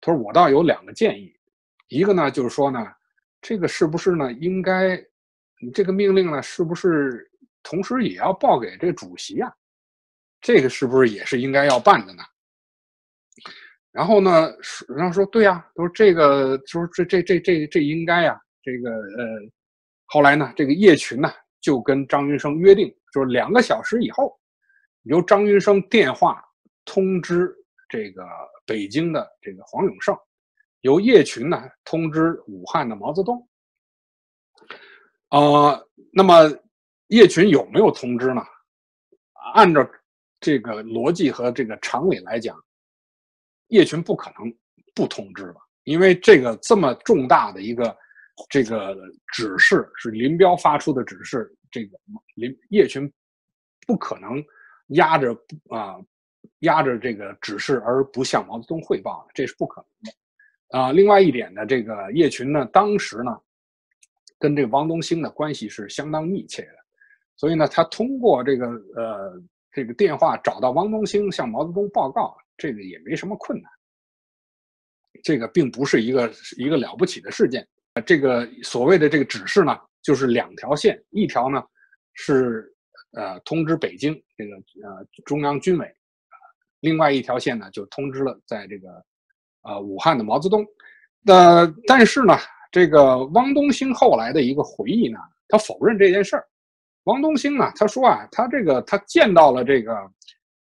他说我倒有两个建议，一个呢就是说呢，这个是不是呢应该，你这个命令呢是不是？同时也要报给这主席啊，这个是不是也是应该要办的呢？然后呢，然后说对呀，都说这个，说这这这这这应该呀，这个呃，后来呢，这个叶群呢就跟张云生约定，说两个小时以后，由张云生电话通知这个北京的这个黄永胜，由叶群呢通知武汉的毛泽东。呃，那么。叶群有没有通知呢？按照这个逻辑和这个常理来讲，叶群不可能不通知吧？因为这个这么重大的一个这个指示是林彪发出的指示，这个林叶群不可能压着啊压着这个指示而不向毛泽东汇报，这是不可能的啊。另外一点呢，这个叶群呢，当时呢跟这个王东兴的关系是相当密切的。所以呢，他通过这个呃这个电话找到汪东兴，向毛泽东报告，这个也没什么困难。这个并不是一个一个了不起的事件。这个所谓的这个指示呢，就是两条线，一条呢是呃通知北京这个呃中央军委，另外一条线呢就通知了在这个呃武汉的毛泽东。那但是呢，这个汪东兴后来的一个回忆呢，他否认这件事儿。汪东兴呢？他说啊，他这个他见到了这个，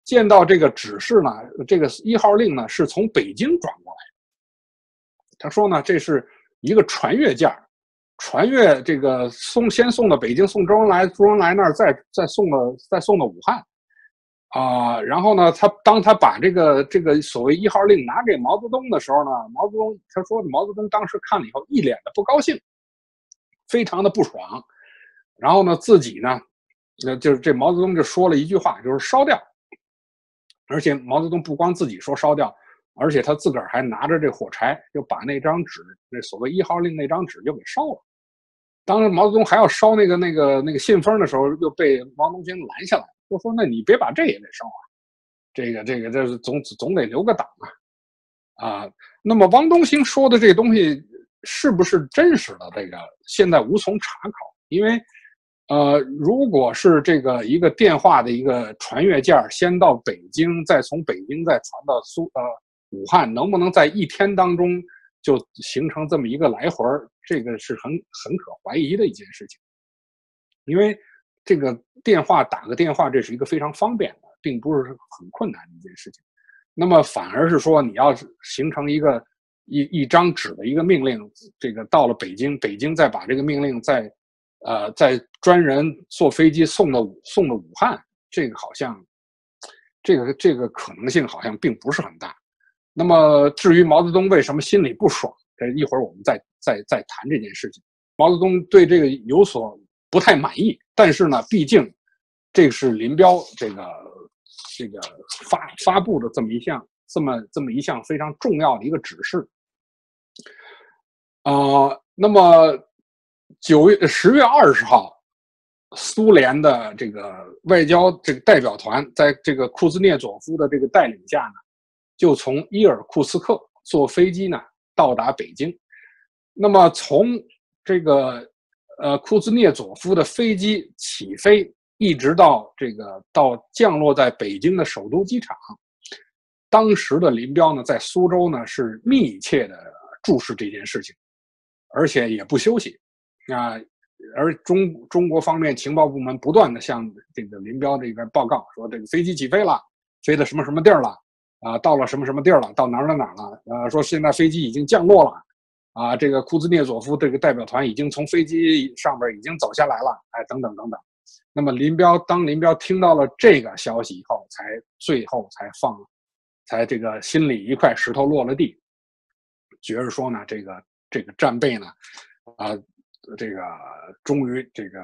见到这个指示呢，这个一号令呢是从北京转过来的。他说呢，这是一个传阅件传阅这个送先送到北京，送周恩来，周恩来那儿再再送到再送到武汉，啊，然后呢，他当他把这个这个所谓一号令拿给毛泽东的时候呢，毛泽东他说毛泽东当时看了以后一脸的不高兴，非常的不爽。然后呢，自己呢，那就是这毛泽东就说了一句话，就是烧掉。而且毛泽东不光自己说烧掉，而且他自个儿还拿着这火柴，就把那张纸，那所谓一号令那张纸就给烧了。当时毛泽东还要烧那个那个那个信封的时候，又被王东兴拦下来，就说：“那你别把这也给烧啊，这个这个这是总总得留个档啊。”啊，那么王东兴说的这东西是不是真实的？这个现在无从查考，因为。呃，如果是这个一个电话的一个传阅件儿先到北京，再从北京再传到苏呃武汉，能不能在一天当中就形成这么一个来回儿这个是很很可怀疑的一件事情。因为这个电话打个电话，这是一个非常方便的，并不是很困难的一件事情。那么反而是说，你要是形成一个一一张纸的一个命令，这个到了北京，北京再把这个命令再。呃，在专人坐飞机送到送到武汉，这个好像，这个这个可能性好像并不是很大。那么至于毛泽东为什么心里不爽，这一会儿我们再再再谈这件事情。毛泽东对这个有所不太满意。但是呢，毕竟这是林彪这个这个发发布的这么一项这么这么一项非常重要的一个指示。啊，那么九月十月二十号，苏联的这个外交这个代表团在这个库兹涅佐夫的这个带领下呢，就从伊尔库斯克坐飞机呢到达北京。那么从这个呃库兹涅佐夫的飞机起飞，一直到这个到降落在北京的首都机场，当时的林彪呢在苏州呢是密切的注视这件事情。而且也不休息，啊，而中中国方面情报部门不断的向这个林彪这边报告说，这个飞机起飞了，飞到什么什么地儿了，啊，到了什么什么地儿了，到哪儿哪哪了，呃，说现在飞机已经降落了，啊，这个库兹涅佐夫这个代表团已经从飞机上边已经走下来了，哎，等等等等。那么林彪当林彪听到了这个消息以后，才最后才放，才这个心里一块石头落了地，觉着说呢，这个。这个战备呢，啊，这个终于这个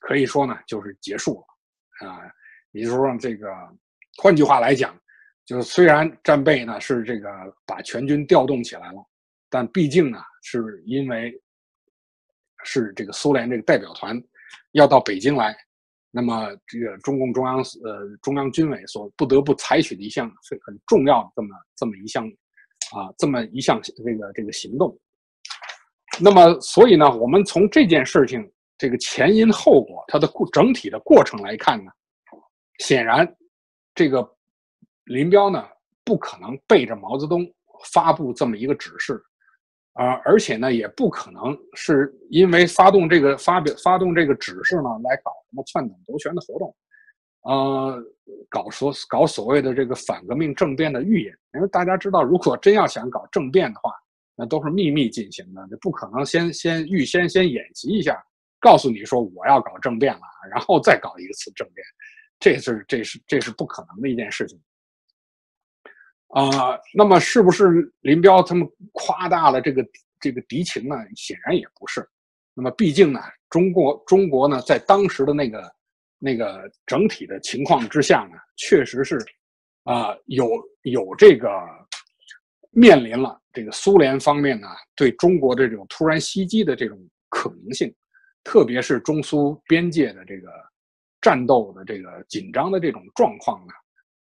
可以说呢，就是结束了，啊，也就是说，这个换句话来讲，就是虽然战备呢是这个把全军调动起来了，但毕竟呢是因为是这个苏联这个代表团要到北京来，那么这个中共中央呃中央军委所不得不采取的一项是很重要的这么这么一项啊这么一项这个这个行动。那么，所以呢，我们从这件事情这个前因后果，它的过整体的过程来看呢，显然，这个林彪呢不可能背着毛泽东发布这么一个指示，啊，而且呢也不可能是因为发动这个发表发动这个指示呢来搞什么篡党夺权的活动，呃，搞所搞所谓的这个反革命政变的预演，因为大家知道，如果真要想搞政变的话。那都是秘密进行的，这不可能先先预先先演习一下，告诉你说我要搞政变了，然后再搞一次政变，这是这是这是不可能的一件事情。啊，那么是不是林彪他们夸大了这个这个敌情呢？显然也不是。那么毕竟呢，中国中国呢，在当时的那个那个整体的情况之下呢，确实是啊有有这个。面临了这个苏联方面呢对中国的这种突然袭击的这种可能性，特别是中苏边界的这个战斗的这个紧张的这种状况呢，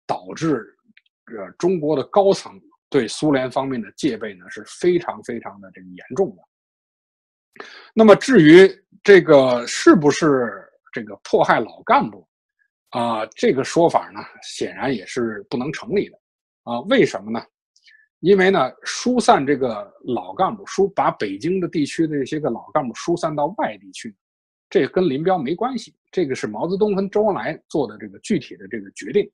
导致呃中国的高层对苏联方面的戒备呢是非常非常的这个严重的。那么至于这个是不是这个迫害老干部啊，这个说法呢显然也是不能成立的啊？为什么呢？因为呢，疏散这个老干部，疏把北京的地区的这些个老干部疏散到外地去，这跟林彪没关系。这个是毛泽东跟周恩来做的这个具体的这个决定。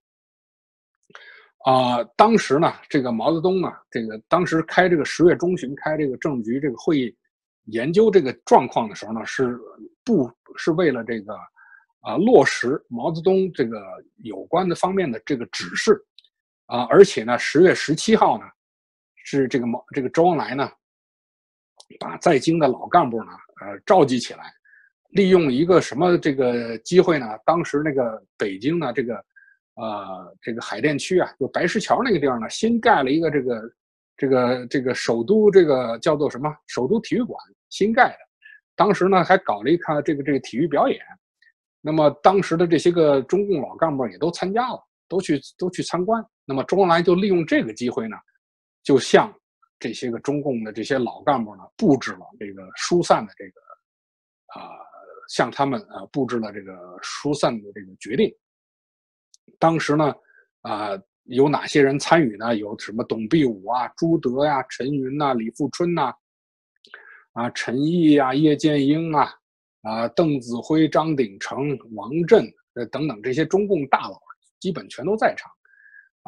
啊，当时呢，这个毛泽东呢，这个当时开这个十月中旬开这个政局这个会议，研究这个状况的时候呢，是不是为了这个啊落实毛泽东这个有关的方面的这个指示啊？而且呢，十月十七号呢。是这个毛这个周恩来呢，把在京的老干部呢，呃，召集起来，利用一个什么这个机会呢？当时那个北京呢，这个，呃，这个海淀区啊，就白石桥那个地方呢，新盖了一个这个，这个这个首都这个叫做什么？首都体育馆新盖的。当时呢，还搞了一看这个这个体育表演。那么当时的这些个中共老干部也都参加了，都去都去参观。那么周恩来就利用这个机会呢。就向这些个中共的这些老干部呢，布置了这个疏散的这个啊，向他们啊布置了这个疏散的这个决定。当时呢，啊有哪些人参与呢？有什么董必武啊、朱德呀、陈云呐、李富春呐，啊陈毅呀、叶剑英啊、啊邓子恢、张鼎丞、王震等等这些中共大佬，基本全都在场。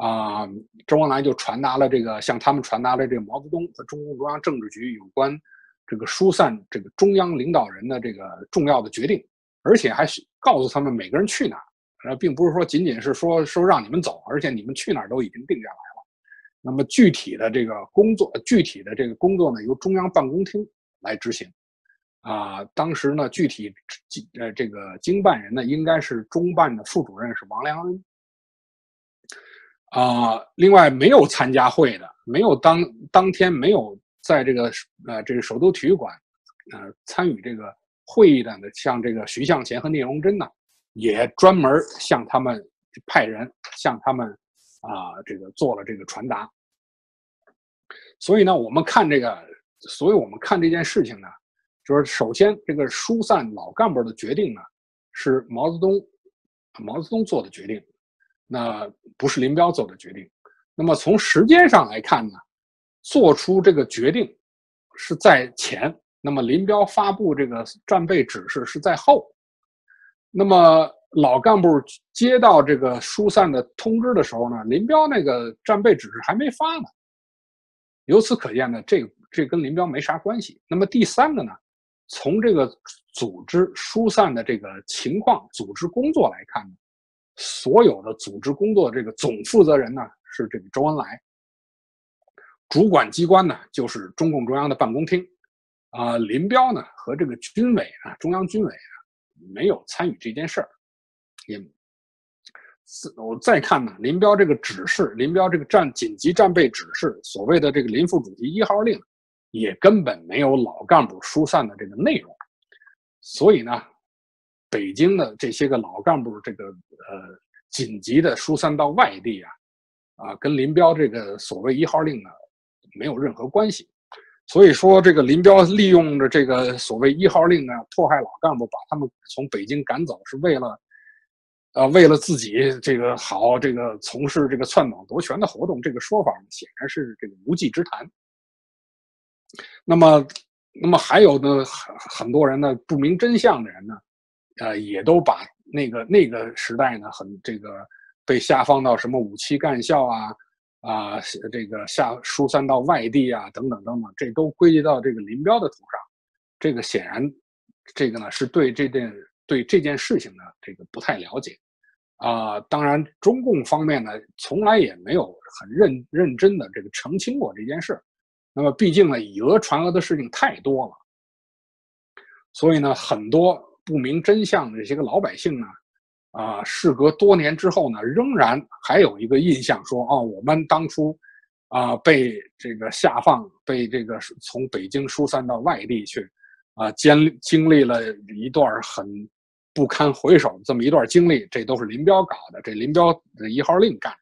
啊，周恩来就传达了这个，向他们传达了这个毛泽东和中共中央政治局有关这个疏散这个中央领导人的这个重要的决定，而且还告诉他们每个人去哪儿，呃，并不是说仅仅是说说让你们走，而且你们去哪儿都已经定下来了。那么具体的这个工作，具体的这个工作呢，由中央办公厅来执行。啊，当时呢，具体经呃这个经办人呢，应该是中办的副主任是王良恩。啊，另外没有参加会的，没有当当天没有在这个呃这个首都体育馆呃参与这个会议的，像这个徐向前和聂荣臻呢，也专门向他们派人向他们啊这个做了这个传达。所以呢，我们看这个，所以我们看这件事情呢。就是首先，这个疏散老干部的决定呢，是毛泽东毛泽东做的决定，那不是林彪做的决定。那么从时间上来看呢，做出这个决定是在前，那么林彪发布这个战备指示是在后。那么老干部接到这个疏散的通知的时候呢，林彪那个战备指示还没发呢。由此可见呢，这这跟林彪没啥关系。那么第三个呢？从这个组织疏散的这个情况、组织工作来看呢，所有的组织工作这个总负责人呢是这个周恩来，主管机关呢就是中共中央的办公厅，啊，林彪呢和这个军委啊，中央军委啊没有参与这件事儿，也，我再看呢，林彪这个指示，林彪这个战紧急战备指示，所谓的这个林副主席一号令。也根本没有老干部疏散的这个内容，所以呢，北京的这些个老干部这个呃紧急的疏散到外地啊，啊，跟林彪这个所谓一号令呢没有任何关系。所以说，这个林彪利用着这个所谓一号令呢，迫害老干部，把他们从北京赶走，是为了，呃，为了自己这个好这个从事这个篡党夺权的活动，这个说法显然是这个无稽之谈。那么，那么还有呢，很很多人呢不明真相的人呢，呃，也都把那个那个时代呢，很这个被下放到什么五七干校啊，啊，这个下疏散到外地啊，等等等等，这都归结到这个林彪的头上。这个显然，这个呢是对这件对这件事情呢，这个不太了解啊。当然，中共方面呢，从来也没有很认认真的这个澄清过这件事。那么，毕竟呢，以讹传讹的事情太多了，所以呢，很多不明真相的这些个老百姓呢，啊，事隔多年之后呢，仍然还有一个印象，说哦，我们当初啊，被这个下放，被这个从北京疏散到外地去，啊，经经历了一段很不堪回首这么一段经历，这都是林彪搞的，这林彪的一号令干，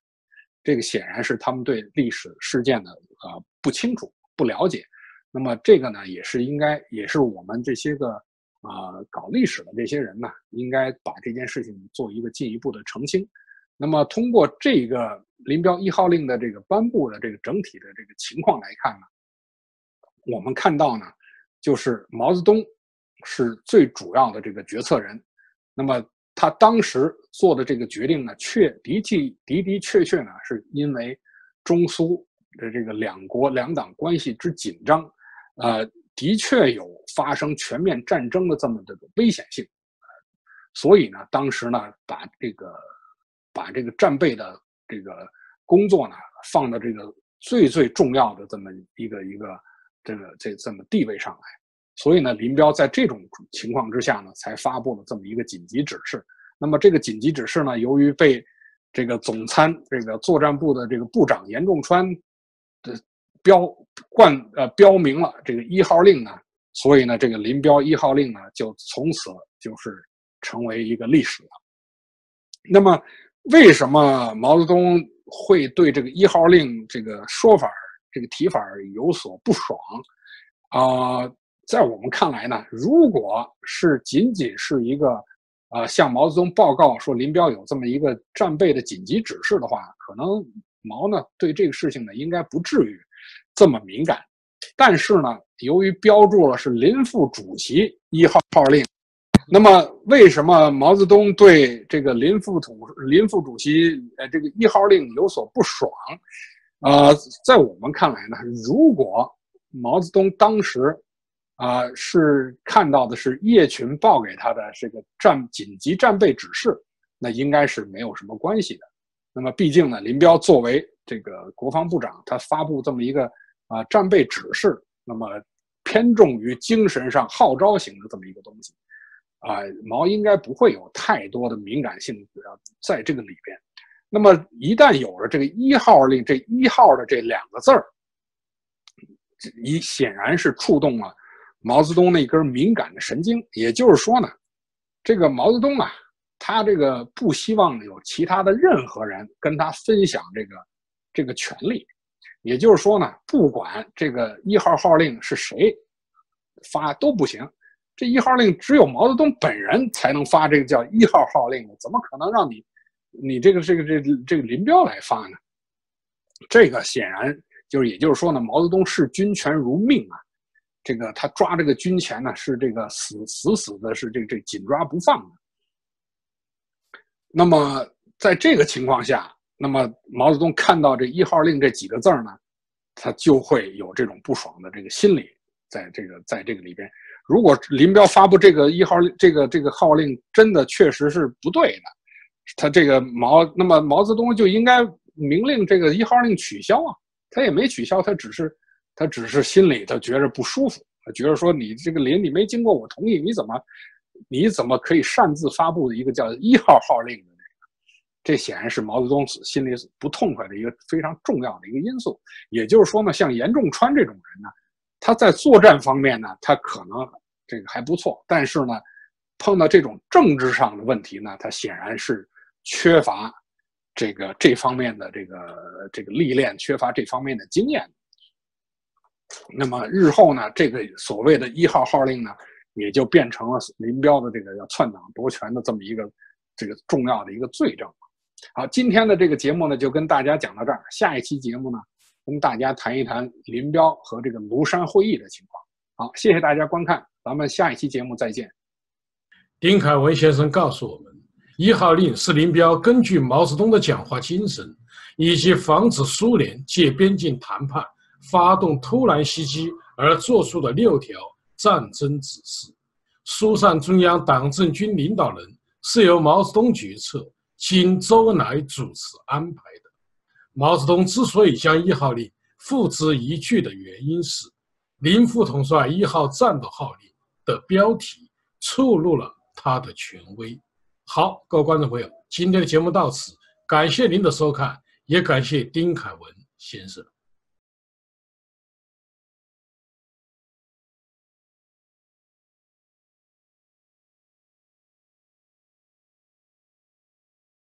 这个显然是他们对历史事件的啊不清楚。不了解，那么这个呢，也是应该，也是我们这些个啊搞历史的这些人呢，应该把这件事情做一个进一步的澄清。那么通过这个林彪一号令的这个颁布的这个整体的这个情况来看呢，我们看到呢，就是毛泽东是最主要的这个决策人。那么他当时做的这个决定呢，确的确的的确确呢，是因为中苏。的这个两国两党关系之紧张，呃，的确有发生全面战争的这么这个危险性，所以呢，当时呢，把这个把这个战备的这个工作呢，放到这个最最重要的这么一个一个这个这这么地位上来，所以呢，林彪在这种情况之下呢，才发布了这么一个紧急指示。那么这个紧急指示呢，由于被这个总参这个作战部的这个部长严仲川。的标冠呃标明了这个一号令呢，所以呢，这个林彪一号令呢，就从此就是成为一个历史了。那么，为什么毛泽东会对这个一号令这个说法、这个提法有所不爽？啊，在我们看来呢，如果是仅仅是一个呃向毛泽东报告说林彪有这么一个战备的紧急指示的话，可能。毛呢对这个事情呢应该不至于这么敏感，但是呢，由于标注了是林副主席一号号令，那么为什么毛泽东对这个林副主林副主席呃这个一号令有所不爽？呃，在我们看来呢，如果毛泽东当时啊是看到的是叶群报给他的这个战紧急战备指示，那应该是没有什么关系的。那么，毕竟呢，林彪作为这个国防部长，他发布这么一个啊战备指示，那么偏重于精神上号召型的这么一个东西，啊，毛应该不会有太多的敏感性在这个里边。那么一旦有了这个一号令，这一号的这两个字儿，你显然是触动了毛泽东那根敏感的神经。也就是说呢，这个毛泽东啊，他这个不希望有其他的任何人跟他分享这个这个权利。也就是说呢，不管这个一号号令是谁发都不行，这一号令只有毛泽东本人才能发这个叫一号号令，怎么可能让你你这个这个这个这个林彪来发呢？这个显然就是，也就是说呢，毛泽东视军权如命啊，这个他抓这个军权呢是这个死死死的，是这这紧抓不放的。那么在这个情况下。那么毛泽东看到这一号令这几个字呢，他就会有这种不爽的这个心理，在这个在这个里边，如果林彪发布这个一号这个这个号令真的确实是不对的，他这个毛那么毛泽东就应该明令这个一号令取消啊，他也没取消，他只是他只是心里他觉着不舒服，他觉得说你这个林你没经过我同意，你怎么你怎么可以擅自发布一个叫一号号令？这显然是毛泽东心里不痛快的一个非常重要的一个因素。也就是说呢，像严仲川这种人呢，他在作战方面呢，他可能这个还不错，但是呢，碰到这种政治上的问题呢，他显然是缺乏这个这方面的这个这个历练，缺乏这方面的经验。那么日后呢，这个所谓的一号号令呢，也就变成了林彪的这个要篡党夺权的这么一个这个重要的一个罪证。好，今天的这个节目呢，就跟大家讲到这儿。下一期节目呢，跟大家谈一谈林彪和这个庐山会议的情况。好，谢谢大家观看，咱们下一期节目再见。丁凯文先生告诉我们，一号令是林彪根据毛泽东的讲话精神，以及防止苏联借边境谈判发动突然袭击而作出的六条战争指示。疏散中央党政军领导人是由毛泽东决策。经周恩来主持安排的。毛泽东之所以将一号令付之一炬的原因是，林副统帅一号战斗号令的标题触怒了他的权威。好，各位观众朋友，今天的节目到此，感谢您的收看，也感谢丁凯文先生。